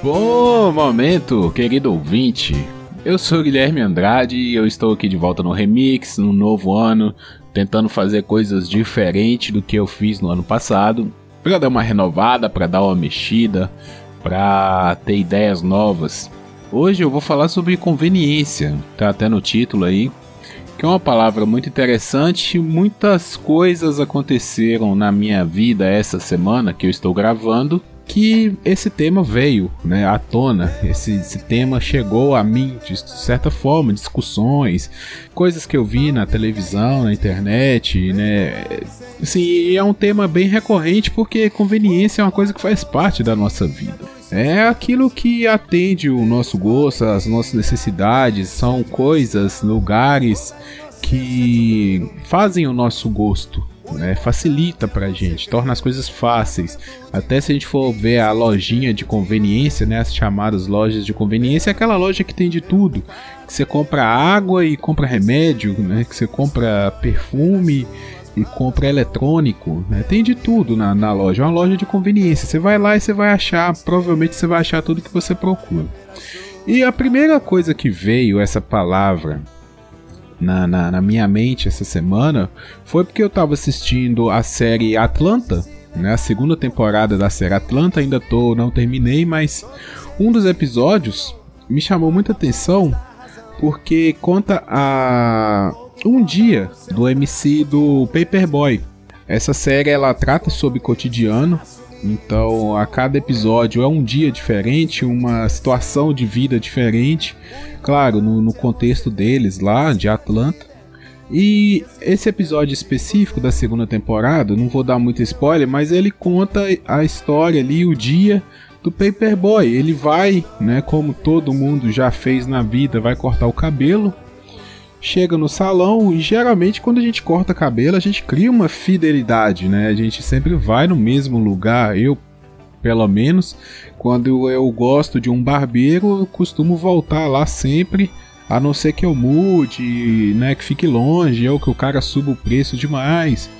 Bom momento, querido ouvinte. Eu sou Guilherme Andrade e eu estou aqui de volta no Remix, no novo ano, tentando fazer coisas diferentes do que eu fiz no ano passado, para dar uma renovada, para dar uma mexida, para ter ideias novas. Hoje eu vou falar sobre conveniência, tá até no título aí, que é uma palavra muito interessante. Muitas coisas aconteceram na minha vida essa semana que eu estou gravando que esse tema veio né, à tona, esse, esse, tema chegou a mim de certa forma, discussões, coisas que eu vi na televisão, na internet, né? Assim, é um tema bem recorrente porque conveniência é uma coisa que faz parte da nossa vida. É aquilo que atende o nosso gosto, as nossas necessidades, são coisas, lugares que fazem o nosso gosto né? Facilita pra gente, torna as coisas fáceis. Até se a gente for ver a lojinha de conveniência, né? As chamadas lojas de conveniência, é aquela loja que tem de tudo. Que você compra água e compra remédio, né? Que você compra perfume e compra eletrônico, né? Tem de tudo na, na loja. É uma loja de conveniência. Você vai lá e você vai achar, provavelmente você vai achar tudo que você procura. E a primeira coisa que veio essa palavra na, na, na, minha mente essa semana foi porque eu estava assistindo a série Atlanta, né, a segunda temporada da série Atlanta, ainda tô, não terminei, mas um dos episódios me chamou muita atenção porque conta a um dia do MC do Paperboy. Essa série ela trata sobre cotidiano, então a cada episódio é um dia diferente, uma situação de vida diferente claro, no, no contexto deles lá, de Atlanta. E esse episódio específico da segunda temporada, não vou dar muito spoiler, mas ele conta a história ali, o dia do Paperboy. Ele vai, né, como todo mundo já fez na vida, vai cortar o cabelo. Chega no salão e geralmente quando a gente corta cabelo, a gente cria uma fidelidade, né? A gente sempre vai no mesmo lugar. Eu pelo menos. Quando eu gosto de um barbeiro, eu costumo voltar lá sempre, a não ser que eu mude, né, que fique longe, ou que o cara suba o preço demais.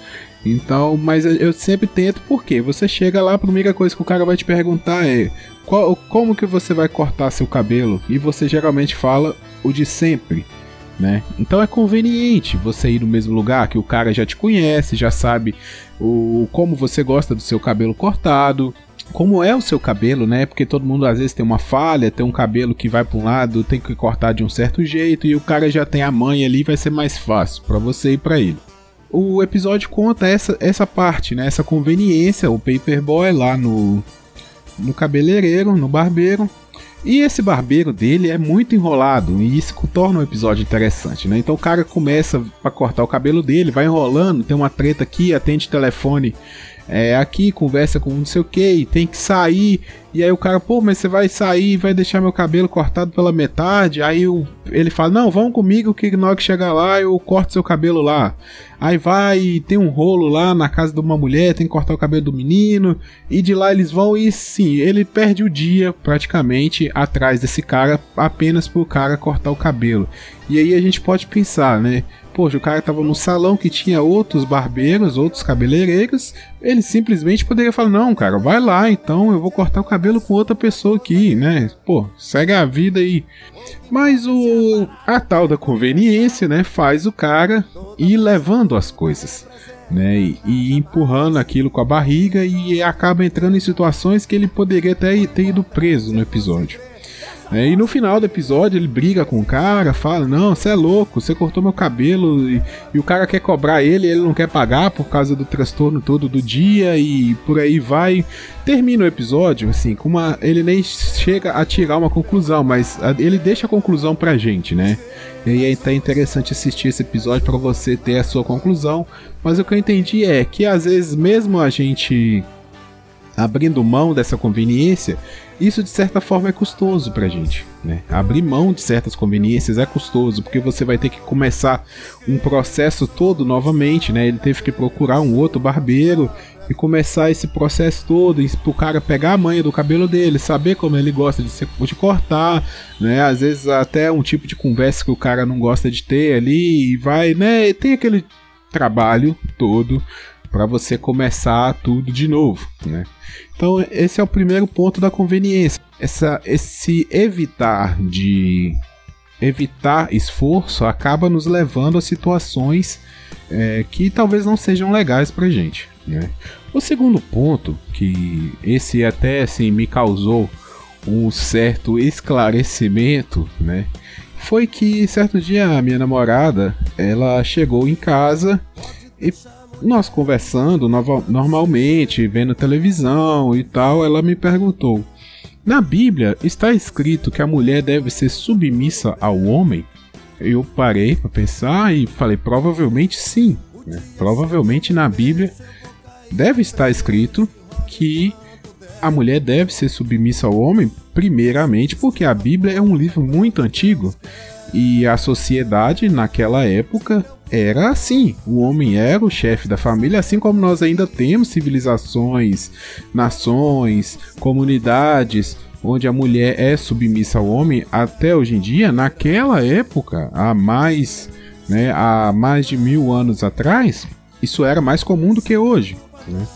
Então, mas eu sempre tento porque você chega lá, a primeira coisa que o cara vai te perguntar é qual, como que você vai cortar seu cabelo? E você geralmente fala o de sempre. Né? Então é conveniente você ir no mesmo lugar que o cara já te conhece, já sabe o como você gosta do seu cabelo cortado, como é o seu cabelo, né? Porque todo mundo às vezes tem uma falha, tem um cabelo que vai para um lado, tem que cortar de um certo jeito e o cara já tem a mãe ali, vai ser mais fácil para você e para ele. O episódio conta essa, essa parte, né? Essa conveniência, o paperboy lá no no cabeleireiro, no barbeiro. E esse barbeiro dele é muito enrolado e isso torna o episódio interessante, né? Então o cara começa para cortar o cabelo dele, vai enrolando, tem uma treta aqui, atende telefone é, aqui, conversa com não sei o que, tem que sair. E aí o cara, pô, mas você vai sair e vai deixar meu cabelo cortado pela metade? Aí o, ele fala, não, vão comigo que na hora que chegar lá eu corto seu cabelo lá. Aí vai tem um rolo lá na casa de uma mulher, tem que cortar o cabelo do menino. E de lá eles vão e sim, ele perde o dia praticamente atrás desse cara apenas pro cara cortar o cabelo. E aí a gente pode pensar, né? Poxa, o cara tava no salão que tinha outros barbeiros, outros cabeleireiros. Ele simplesmente poderia falar: Não, cara, vai lá então, eu vou cortar o cabelo com outra pessoa aqui, né? Pô, segue a vida aí. Mas o a tal da conveniência, né, faz o cara ir levando as coisas. Né, e, e empurrando aquilo com a barriga e acaba entrando em situações que ele poderia até ter ido preso no episódio. É, e no final do episódio ele briga com o cara, fala: Não, você é louco, você cortou meu cabelo. E, e, o cara quer cobrar ele, ele não quer pagar por causa do transtorno todo do dia e por aí vai. Termina o episódio, assim, com uma. Ele nem chega a tirar uma conclusão, mas a, ele deixa a conclusão pra gente, né? E aí até interessante assistir esse episódio para você ter a sua conclusão. Mas o que eu entendi é que às vezes, mesmo a gente abrindo mão dessa conveniência, isso de certa forma é custoso pra gente. Né? Abrir mão de certas conveniências é custoso, porque você vai ter que começar um processo todo novamente. Né? Ele teve que procurar um outro barbeiro e começar esse processo todo, e pro cara pegar a manha do cabelo dele, saber como ele gosta de, se, de cortar, né? Às vezes até um tipo de conversa que o cara não gosta de ter ali, e vai, né? Tem aquele trabalho todo para você começar tudo de novo, né? Então esse é o primeiro ponto da conveniência. Essa, esse evitar de evitar esforço acaba nos levando a situações é, que talvez não sejam legais para gente. Né? O segundo ponto, que esse até assim me causou um certo esclarecimento, né? Foi que certo dia a minha namorada, ela chegou em casa e nós conversando normalmente, vendo televisão e tal, ela me perguntou: "Na Bíblia está escrito que a mulher deve ser submissa ao homem?" Eu parei para pensar e falei: "Provavelmente sim." Né? Provavelmente na Bíblia deve estar escrito que a mulher deve ser submissa ao homem, primeiramente porque a Bíblia é um livro muito antigo e a sociedade naquela época era assim. O homem era o chefe da família, assim como nós ainda temos civilizações, nações, comunidades onde a mulher é submissa ao homem até hoje em dia. Naquela época, há mais, né, há mais de mil anos atrás, isso era mais comum do que hoje. Né?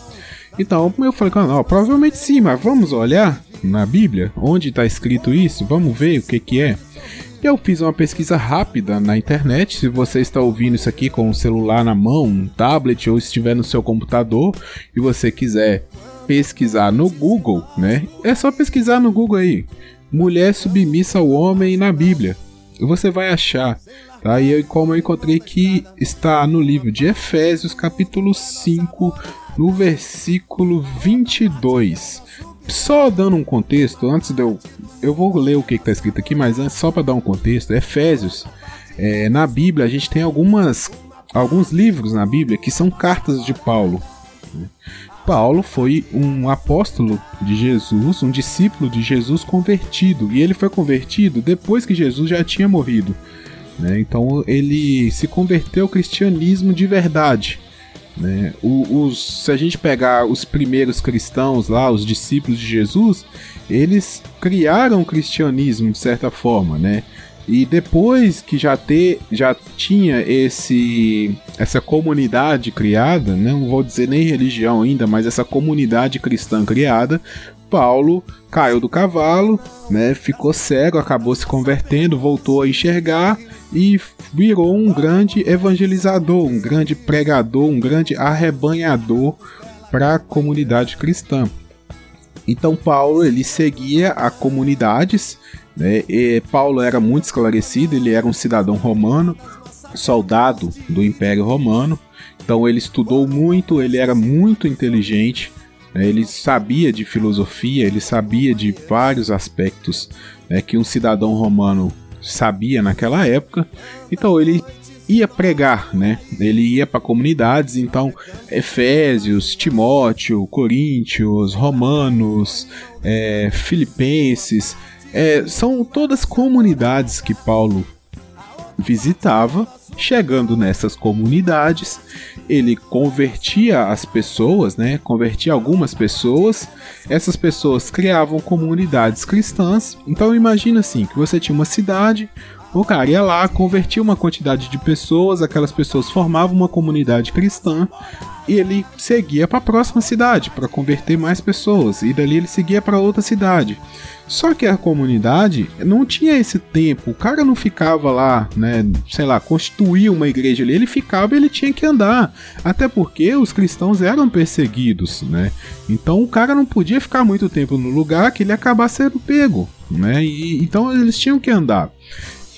Então eu falei, não, provavelmente sim, mas vamos olhar na Bíblia onde está escrito isso, vamos ver o que, que é. Eu fiz uma pesquisa rápida na internet. Se você está ouvindo isso aqui com um celular na mão, um tablet ou estiver no seu computador e você quiser pesquisar no Google, né? É só pesquisar no Google aí. Mulher submissa ao homem na Bíblia. Você vai achar. Tá? E eu, como eu encontrei que está no livro de Efésios, capítulo 5, no versículo 22. Só dando um contexto, antes de eu. Eu vou ler o que está escrito aqui, mas antes, só para dar um contexto, Efésios. É, na Bíblia, a gente tem algumas, alguns livros na Bíblia que são cartas de Paulo. Paulo foi um apóstolo de Jesus, um discípulo de Jesus convertido. E ele foi convertido depois que Jesus já tinha morrido. Né? Então ele se converteu ao cristianismo de verdade. Né? O, os, se a gente pegar os primeiros cristãos lá, os discípulos de Jesus, eles criaram o cristianismo de certa forma, né? E depois que já, ter, já tinha esse essa comunidade criada, né? não vou dizer nem religião ainda, mas essa comunidade cristã criada, Paulo caiu do cavalo, né? ficou cego, acabou se convertendo, voltou a enxergar e virou um grande evangelizador, um grande pregador, um grande arrebanhador para a comunidade cristã. Então Paulo ele seguia a comunidades, né? Paulo era muito esclarecido, ele era um cidadão romano, soldado do Império Romano. Então ele estudou muito, ele era muito inteligente? Ele sabia de filosofia, ele sabia de vários aspectos né, que um cidadão romano sabia naquela época. Então ele ia pregar, né? Ele ia para comunidades, então Efésios, Timóteo, Coríntios, Romanos, é, Filipenses, é, são todas comunidades que Paulo visitava. Chegando nessas comunidades, ele convertia as pessoas, né? Convertia algumas pessoas. Essas pessoas criavam comunidades cristãs. Então imagina assim, que você tinha uma cidade, o cara ia lá, convertia uma quantidade de pessoas, aquelas pessoas formavam uma comunidade cristã e ele seguia para a próxima cidade para converter mais pessoas e dali ele seguia para outra cidade. Só que a comunidade não tinha esse tempo, o cara não ficava lá, né, sei lá, constituir uma igreja ali, ele ficava ele tinha que andar, até porque os cristãos eram perseguidos, né? Então o cara não podia ficar muito tempo no lugar que ele acabar sendo pego, né? E, então eles tinham que andar.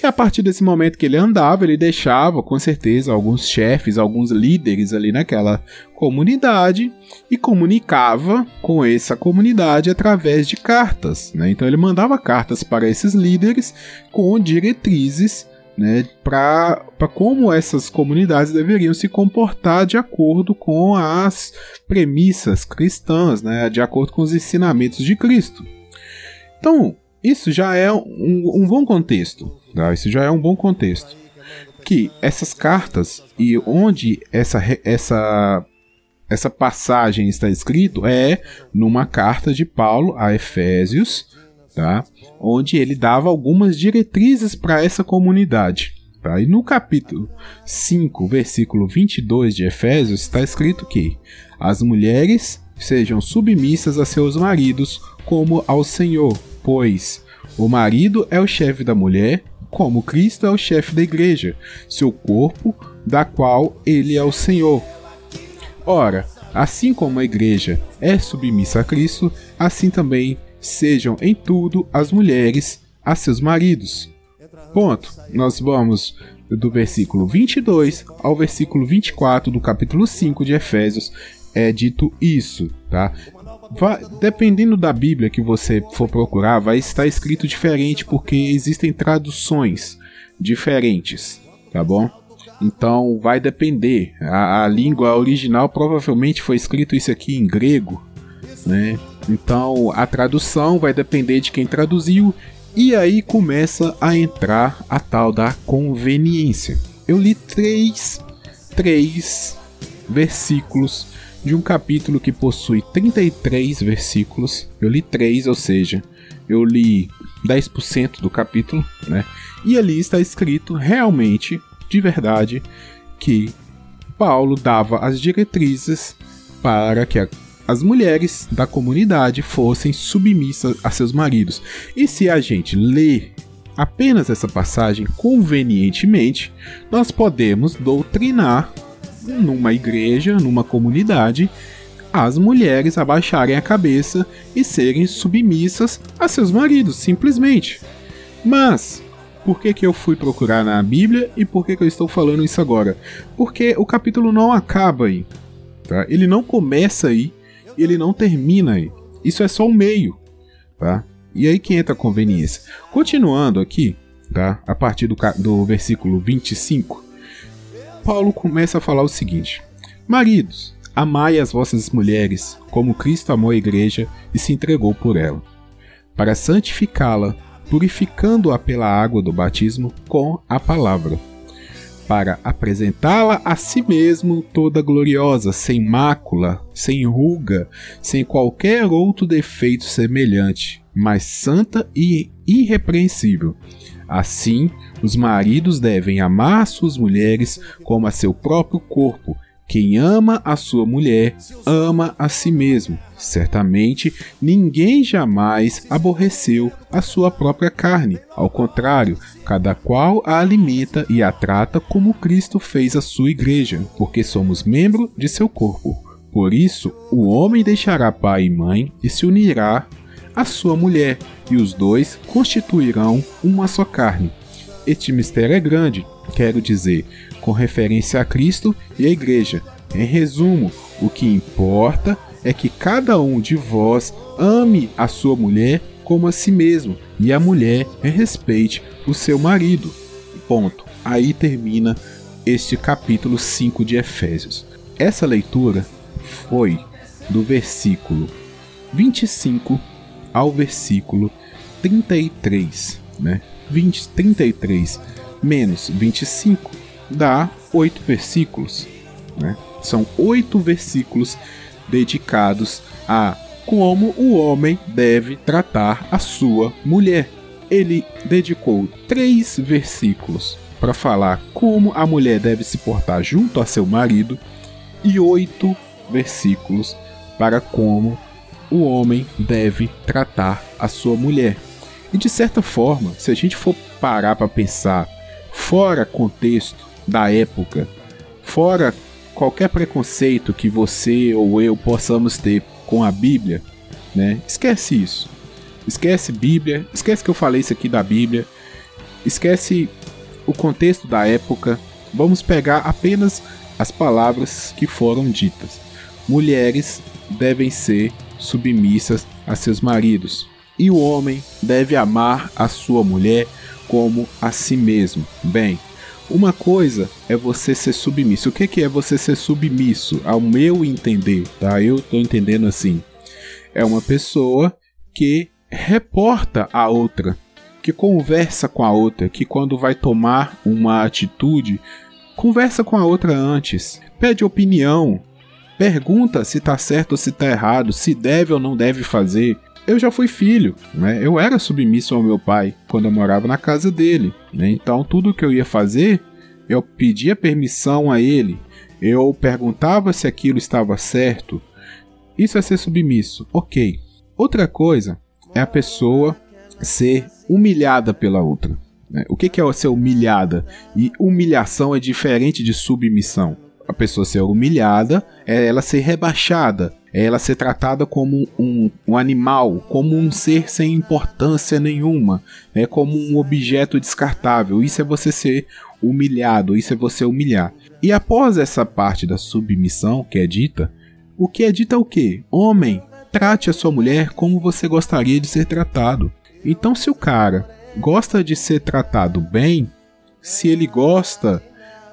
E a partir desse momento que ele andava, ele deixava com certeza alguns chefes, alguns líderes ali naquela comunidade e comunicava com essa comunidade através de cartas. Né? Então ele mandava cartas para esses líderes com diretrizes né, para como essas comunidades deveriam se comportar de acordo com as premissas cristãs, né, de acordo com os ensinamentos de Cristo. Então, isso já é um, um bom contexto. Tá? Isso já é um bom contexto. Que essas cartas e onde essa, essa, essa passagem está escrito é numa carta de Paulo a Efésios, tá? onde ele dava algumas diretrizes para essa comunidade. Tá? E no capítulo 5, versículo 22 de Efésios, está escrito que as mulheres sejam submissas a seus maridos como ao Senhor, pois o marido é o chefe da mulher, como Cristo é o chefe da igreja, seu corpo, da qual ele é o Senhor. Ora, assim como a igreja é submissa a Cristo, assim também sejam em tudo as mulheres a seus maridos. Ponto. Nós vamos do versículo 22 ao versículo 24 do capítulo 5 de Efésios. É dito isso, tá? Vai, dependendo da Bíblia que você for procurar, vai estar escrito diferente porque existem traduções diferentes, tá bom? Então vai depender. A, a língua original provavelmente foi escrito isso aqui em grego, né? Então a tradução vai depender de quem traduziu e aí começa a entrar a tal da conveniência. Eu li três, três versículos de um capítulo que possui 33 versículos. Eu li três, ou seja, eu li 10% do capítulo, né? E ali está escrito realmente, de verdade, que Paulo dava as diretrizes para que a as mulheres da comunidade fossem submissas a seus maridos. E se a gente lê apenas essa passagem convenientemente, nós podemos doutrinar numa igreja, numa comunidade, as mulheres abaixarem a cabeça e serem submissas a seus maridos, simplesmente. Mas por que, que eu fui procurar na Bíblia e por que, que eu estou falando isso agora? Porque o capítulo não acaba aí. Tá? Ele não começa aí e ele não termina aí. Isso é só o meio, tá? E aí que entra a conveniência. Continuando aqui, tá? A partir do, do versículo 25, Paulo começa a falar o seguinte: Maridos, amai as vossas mulheres, como Cristo amou a igreja e se entregou por ela, para santificá-la, purificando-a pela água do batismo com a palavra para apresentá-la a si mesmo toda gloriosa, sem mácula, sem ruga, sem qualquer outro defeito semelhante, mas santa e irrepreensível. Assim, os maridos devem amar suas mulheres como a seu próprio corpo, quem ama a sua mulher, ama a si mesmo. Certamente, ninguém jamais aborreceu a sua própria carne. Ao contrário, cada qual a alimenta e a trata como Cristo fez a sua igreja, porque somos membro de seu corpo. Por isso, o homem deixará pai e mãe e se unirá à sua mulher, e os dois constituirão uma só carne. Este mistério é grande, quero dizer, com referência a Cristo e a Igreja. Em resumo, o que importa é que cada um de vós ame a sua mulher como a si mesmo e a mulher respeite o seu marido. Ponto. Aí termina este capítulo 5 de Efésios. Essa leitura foi do versículo 25 ao versículo 33, né? 20, 33 menos 25 dá oito versículos. Né? São oito versículos dedicados a como o homem deve tratar a sua mulher. Ele dedicou três versículos para falar como a mulher deve se portar junto a seu marido e oito versículos para como o homem deve tratar a sua mulher. E de certa forma, se a gente for parar para pensar fora contexto da época, fora qualquer preconceito que você ou eu possamos ter com a Bíblia, né? Esquece isso. Esquece Bíblia, esquece que eu falei isso aqui da Bíblia. Esquece o contexto da época. Vamos pegar apenas as palavras que foram ditas. Mulheres devem ser submissas a seus maridos, e o homem deve amar a sua mulher como a si mesmo. Bem, uma coisa é você ser submisso. O que, que é você ser submisso? Ao meu entender, tá? Eu tô entendendo assim. É uma pessoa que reporta a outra, que conversa com a outra, que quando vai tomar uma atitude, conversa com a outra antes, pede opinião, pergunta se tá certo ou se tá errado, se deve ou não deve fazer. eu já fui filho, né? Eu era submisso ao meu pai quando eu morava na casa dele, né? Então tudo que eu ia fazer, eu pedia permissão a ele, eu perguntava se aquilo estava certo. Isso é ser submisso, ok. Outra coisa é a pessoa ser humilhada pela outra. Né? O que é ser humilhada? E humilhação é diferente de submissão. A pessoa ser humilhada é ela ser rebaixada, é ela ser tratada como um, um animal, como um ser sem importância nenhuma, né? como um objeto descartável. Isso é você ser humilhado, isso é você humilhar. E após essa parte da submissão que é dita, o que é dita é o que? Homem, trate a sua mulher como você gostaria de ser tratado. Então, se o cara gosta de ser tratado bem, se ele gosta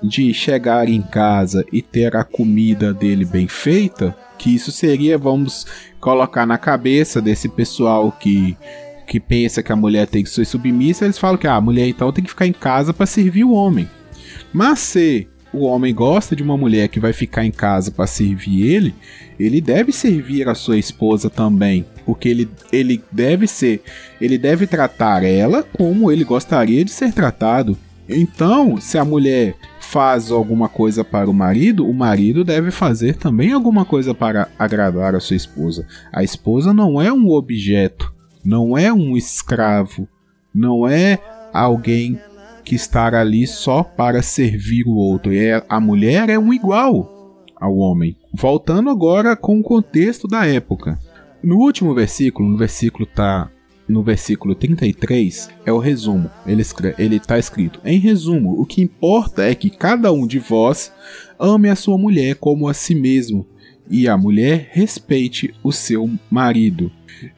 de chegar em casa e ter a comida dele bem feita, que isso seria, vamos colocar na cabeça desse pessoal que que pensa que a mulher tem que ser submissa, eles falam que ah, a mulher então tem que ficar em casa para servir o homem. Mas se o homem gosta de uma mulher que vai ficar em casa para servir ele, ele deve servir a sua esposa também, porque ele, ele deve ser, ele deve tratar ela como ele gostaria de ser tratado. Então, se a mulher faz alguma coisa para o marido, o marido deve fazer também alguma coisa para agradar a sua esposa. A esposa não é um objeto, não é um escravo, não é alguém que está ali só para servir o outro. É, a mulher é um igual ao homem. Voltando agora com o contexto da época. No último versículo, no versículo tá no versículo 33 é o resumo. Ele ele está escrito: Em resumo, o que importa é que cada um de vós ame a sua mulher como a si mesmo, e a mulher respeite o seu marido.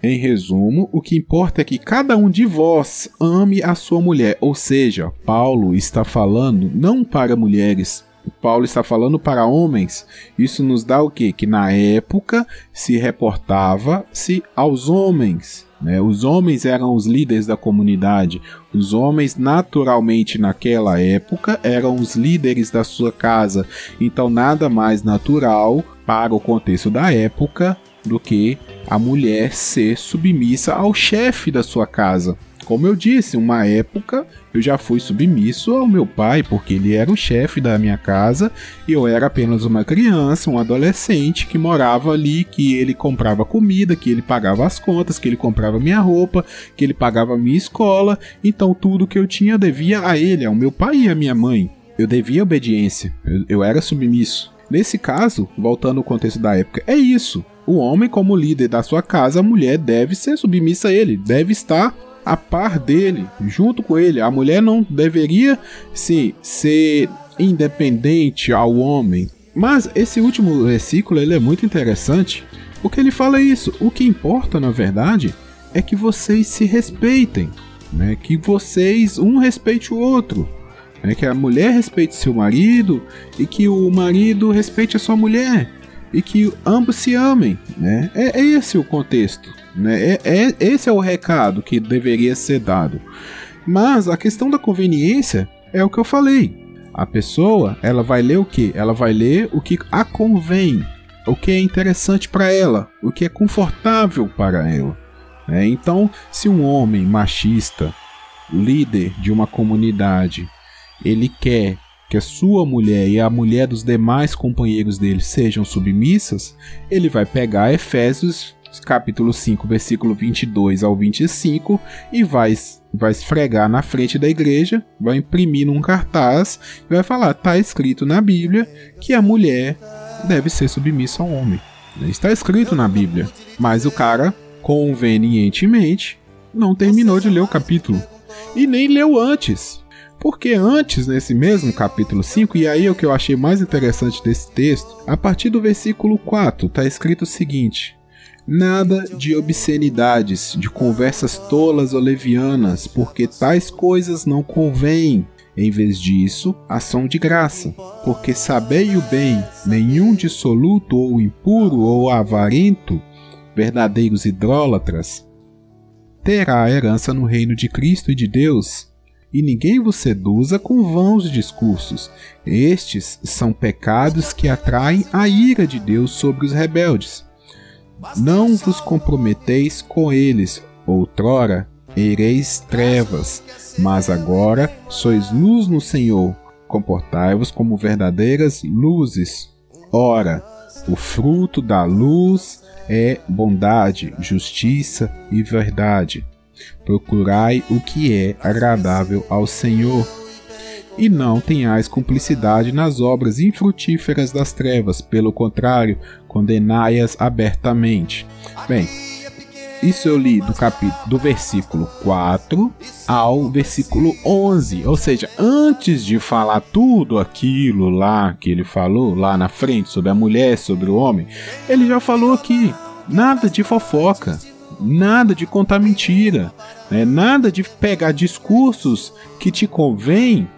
Em resumo, o que importa é que cada um de vós ame a sua mulher, ou seja, Paulo está falando não para mulheres, Paulo está falando para homens. Isso nos dá o que? Que na época se reportava-se aos homens. Né? Os homens eram os líderes da comunidade. Os homens, naturalmente, naquela época, eram os líderes da sua casa. Então, nada mais natural para o contexto da época do que a mulher ser submissa ao chefe da sua casa. Como eu disse, uma época eu já fui submisso ao meu pai, porque ele era o chefe da minha casa e eu era apenas uma criança, um adolescente que morava ali, que ele comprava comida, que ele pagava as contas, que ele comprava minha roupa, que ele pagava minha escola. Então tudo que eu tinha devia a ele, ao meu pai e à minha mãe. Eu devia obediência, eu, eu era submisso. Nesse caso, voltando ao contexto da época, é isso. O homem, como líder da sua casa, a mulher deve ser submissa a ele, deve estar a par dele, junto com ele. A mulher não deveria sim, ser independente ao homem. Mas esse último versículo ele é muito interessante, porque ele fala isso. O que importa, na verdade, é que vocês se respeitem, né? Que vocês um respeite o outro, né? Que a mulher respeite seu marido e que o marido respeite a sua mulher e que ambos se amem, né? É, é esse o contexto, né? É, é, esse é o recado que deveria ser dado. Mas a questão da conveniência é o que eu falei. A pessoa, ela vai ler o que? Ela vai ler o que a convém, o que é interessante para ela, o que é confortável para ela. Né? Então, se um homem machista, líder de uma comunidade, ele quer que a sua mulher e a mulher dos demais companheiros dele sejam submissas, ele vai pegar Efésios capítulo 5, versículo 22 ao 25 e vai vai esfregar na frente da igreja, vai imprimir num cartaz e vai falar: "Tá escrito na Bíblia que a mulher deve ser submissa ao homem". Está escrito na Bíblia, mas o cara convenientemente não terminou de ler o capítulo e nem leu antes. Porque antes, nesse mesmo capítulo 5, e aí é o que eu achei mais interessante desse texto, a partir do versículo 4 está escrito o seguinte: Nada de obscenidades, de conversas tolas ou levianas, porque tais coisas não convêm. Em vez disso, ação de graça, porque sabei o bem, nenhum dissoluto ou impuro ou avarento, verdadeiros idólatras, terá herança no reino de Cristo e de Deus e ninguém vos seduza com vãos discursos. Estes são pecados que atraem a ira de Deus sobre os rebeldes. Não vos comprometeis com eles, outrora ereis trevas, mas agora sois luz no Senhor. Comportai-vos como verdadeiras luzes. Ora, o fruto da luz é bondade, justiça e verdade. Procurai o que é agradável ao Senhor. E não tenhais cumplicidade nas obras infrutíferas das trevas, pelo contrário, condenai-as abertamente. Bem, isso eu li do capítulo do versículo 4 ao versículo 11, ou seja, antes de falar tudo aquilo lá que ele falou lá na frente sobre a mulher, sobre o homem, ele já falou aqui, nada de fofoca, nada de contar mentira, né? nada de pegar discursos que te convém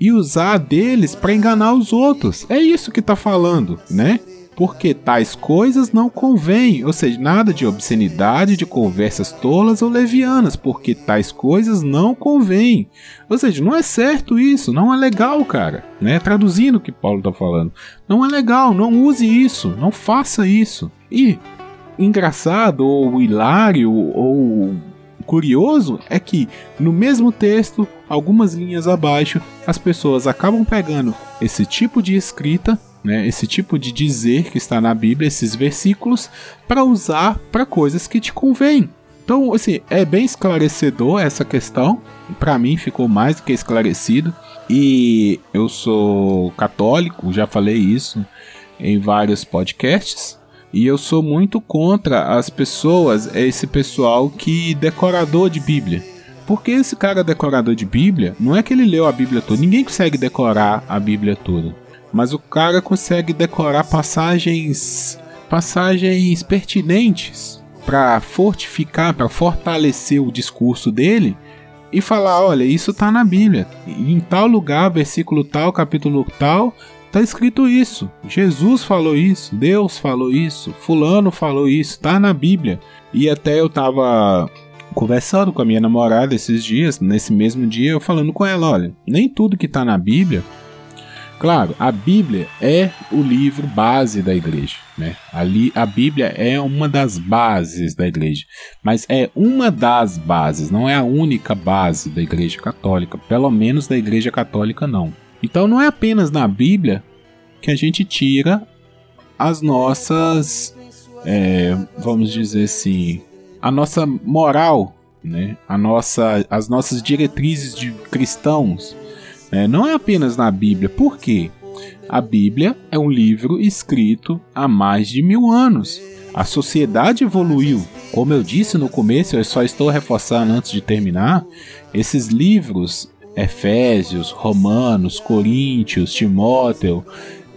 e usar deles para enganar os outros. É isso que está falando, né? Porque tais coisas não convêm, ou seja, nada de obscenidade, de conversas tolas ou levianas, porque tais coisas não convêm. Ou seja, não é certo isso, não é legal, cara. Né? Traduzindo o que Paulo está falando, não é legal, não use isso, não faça isso. E engraçado ou hilário ou curioso é que no mesmo texto, algumas linhas abaixo, as pessoas acabam pegando esse tipo de escrita, né, esse tipo de dizer que está na Bíblia, esses versículos, para usar para coisas que te convêm. Então, assim, é bem esclarecedor essa questão. Para mim ficou mais do que esclarecido. E eu sou católico, já falei isso em vários podcasts. E eu sou muito contra as pessoas, esse pessoal que decorador de Bíblia. Porque esse cara decorador de Bíblia, não é que ele leu a Bíblia toda, ninguém consegue decorar a Bíblia toda. Mas o cara consegue decorar passagens passagens pertinentes para fortificar, para fortalecer o discurso dele e falar, olha, isso está na Bíblia. Em tal lugar, versículo tal, capítulo tal, Tá escrito isso. Jesus falou isso, Deus falou isso, fulano falou isso, tá na Bíblia. E até eu tava conversando com a minha namorada esses dias, nesse mesmo dia, eu falando com ela, olha, nem tudo que tá na Bíblia Claro, a Bíblia é o livro base da igreja, né? Ali a Bíblia é uma das bases da igreja, mas é uma das bases, não é a única base da igreja católica, pelo menos da igreja católica não. Então não é apenas na Bíblia que a gente tira as nossas, é, vamos dizer assim, a nossa moral, né? a nossa, as nossas diretrizes de cristãos. Né? Não é apenas na Bíblia. Por quê? A Bíblia é um livro escrito há mais de mil anos. A sociedade evoluiu. Como eu disse no começo, eu só estou reforçando antes de terminar. Esses livros Efésios, Romanos, Coríntios, Timóteo,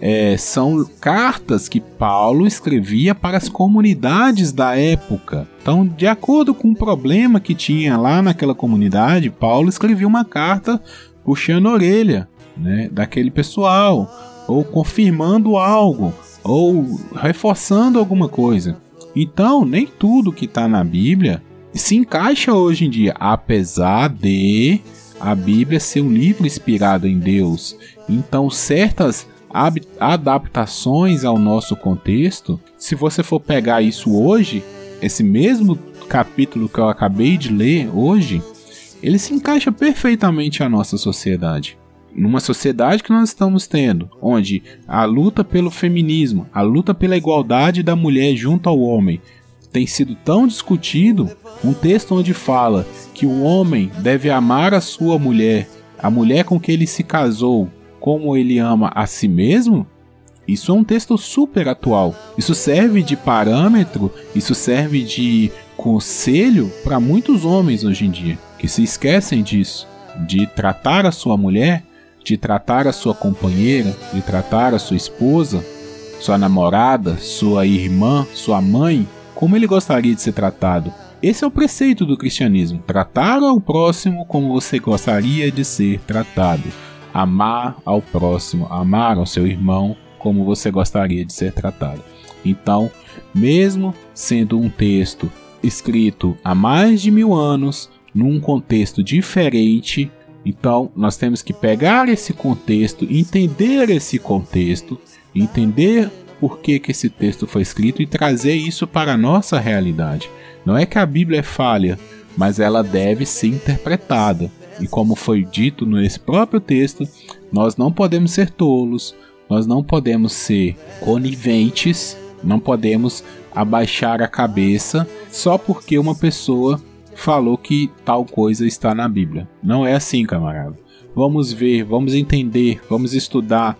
é, são cartas que Paulo escrevia para as comunidades da época. Então, de acordo com o problema que tinha lá naquela comunidade, Paulo escrevia uma carta puxando a orelha né, daquele pessoal, ou confirmando algo, ou reforçando alguma coisa. Então, nem tudo que está na Bíblia se encaixa hoje em dia, apesar de a Bíblia ser um livro inspirado em Deus. Então, certas adaptações ao nosso contexto, se você for pegar isso hoje, esse mesmo capítulo que eu acabei de ler hoje, ele se encaixa perfeitamente à nossa sociedade. Numa sociedade que nós estamos tendo, onde a luta pelo feminismo, a luta pela igualdade da mulher junto ao homem, tem sido tão discutido, um texto onde fala que o homem deve amar a sua mulher, a mulher com que ele se casou, como ele ama a si mesmo, isso é um texto super atual. Isso serve de parâmetro, isso serve de conselho para muitos homens hoje em dia que se esquecem disso, de tratar a sua mulher, de tratar a sua companheira, de tratar a sua esposa, sua namorada, sua irmã, sua mãe como ele gostaria de ser tratado. Esse é o preceito do cristianismo: tratar ao próximo como você gostaria de ser tratado. Amar ao próximo, amar ao seu irmão como você gostaria de ser tratado. Então, mesmo sendo um texto escrito há mais de mil anos, num contexto diferente, então nós temos que pegar esse contexto, entender esse contexto, entender por que, que esse texto foi escrito e trazer isso para a nossa realidade. Não é que a Bíblia é falha, mas ela deve ser interpretada. E como foi dito nesse próprio texto, nós não podemos ser tolos, nós não podemos ser coniventes, não podemos abaixar a cabeça só porque uma pessoa falou que tal coisa está na Bíblia. Não é assim, camarada. Vamos ver, vamos entender, vamos estudar,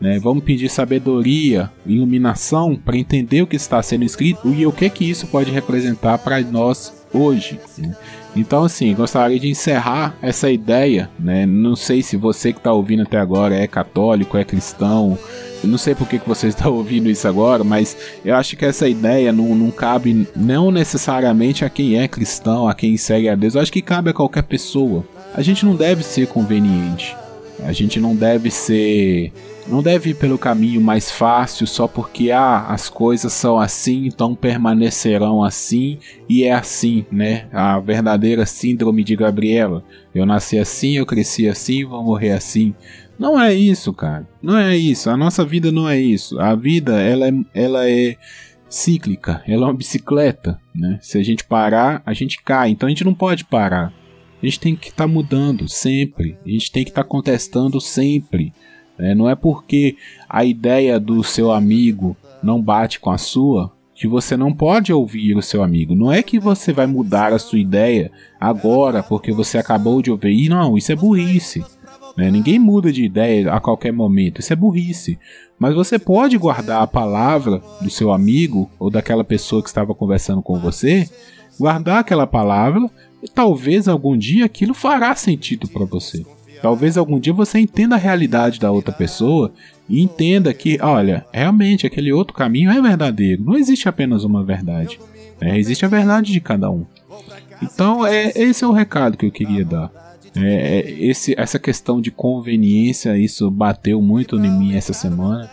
né? Vamos pedir sabedoria, iluminação para entender o que está sendo escrito e o que que isso pode representar para nós hoje. Né? Então, assim, gostaria de encerrar essa ideia, né? Não sei se você que está ouvindo até agora é católico, é cristão, eu não sei por que, você está ouvindo isso agora, mas eu acho que essa ideia não, não cabe não necessariamente a quem é cristão, a quem segue a Deus. Eu acho que cabe a qualquer pessoa. A gente não deve ser conveniente. A gente não deve ser. Não deve ir pelo caminho mais fácil só porque ah, as coisas são assim, então permanecerão assim e é assim, né? A verdadeira síndrome de Gabriela. Eu nasci assim, eu cresci assim, vou morrer assim. Não é isso, cara. Não é isso. A nossa vida não é isso. A vida, ela é, ela é cíclica. Ela é uma bicicleta, né? Se a gente parar, a gente cai. Então a gente não pode parar. A gente tem que estar tá mudando sempre. A gente tem que estar tá contestando sempre. Né? Não é porque a ideia do seu amigo não bate com a sua que você não pode ouvir o seu amigo. Não é que você vai mudar a sua ideia agora porque você acabou de ouvir. Não, isso é burrice. Né? Ninguém muda de ideia a qualquer momento, isso é burrice. Mas você pode guardar a palavra do seu amigo ou daquela pessoa que estava conversando com você, guardar aquela palavra e talvez algum dia aquilo fará sentido para você. Talvez algum dia você entenda a realidade da outra pessoa e entenda que, olha, realmente aquele outro caminho é verdadeiro. Não existe apenas uma verdade. Né? Existe a verdade de cada um. Então, é, esse é o recado que eu queria dar. É, é, esse, essa questão de conveniência, isso bateu muito em mim essa semana.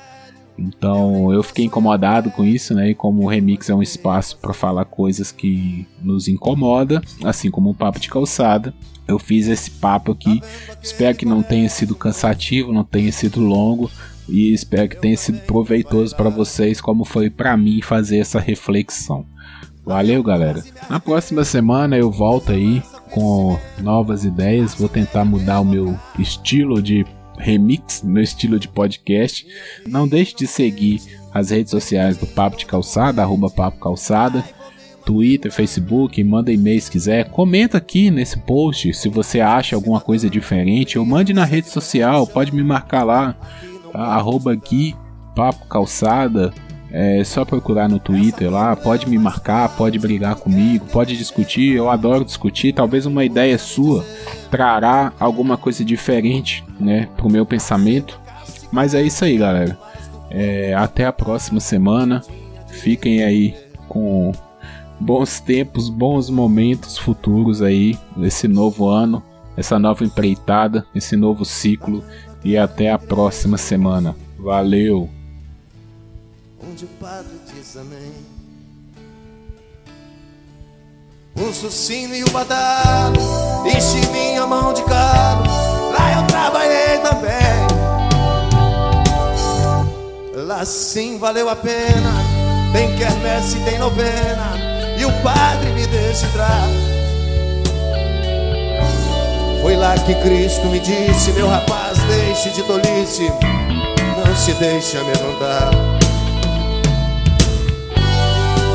Então eu fiquei incomodado com isso, né? E como o remix é um espaço para falar coisas que nos incomoda, assim como um papo de calçada, eu fiz esse papo aqui. Espero que não tenha sido cansativo, não tenha sido longo e espero que tenha sido proveitoso para vocês, como foi para mim fazer essa reflexão. Valeu, galera. Na próxima semana eu volto aí com novas ideias. Vou tentar mudar o meu estilo de remix, meu estilo de podcast. Não deixe de seguir as redes sociais do Papo de Calçada, arroba Papo Calçada, Twitter, Facebook, manda e-mail se quiser. Comenta aqui nesse post se você acha alguma coisa diferente ou mande na rede social, pode me marcar lá, tá? arroba Gui Papo Calçada é só procurar no Twitter lá, pode me marcar, pode brigar comigo, pode discutir. Eu adoro discutir. Talvez uma ideia sua trará alguma coisa diferente, né, pro meu pensamento. Mas é isso aí, galera. É, até a próxima semana. Fiquem aí com bons tempos, bons momentos futuros aí, esse novo ano, essa nova empreitada, esse novo ciclo. E até a próxima semana. Valeu! Onde o padre diz amém. O sino e o badalo, enche minha mão de calo, lá eu trabalhei também. Lá sim valeu a pena, tem quermesse, tem novena, e o padre me deixa entrar. Foi lá que Cristo me disse, meu rapaz, deixe de tolice, não se deixe amedrontar.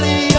gloria.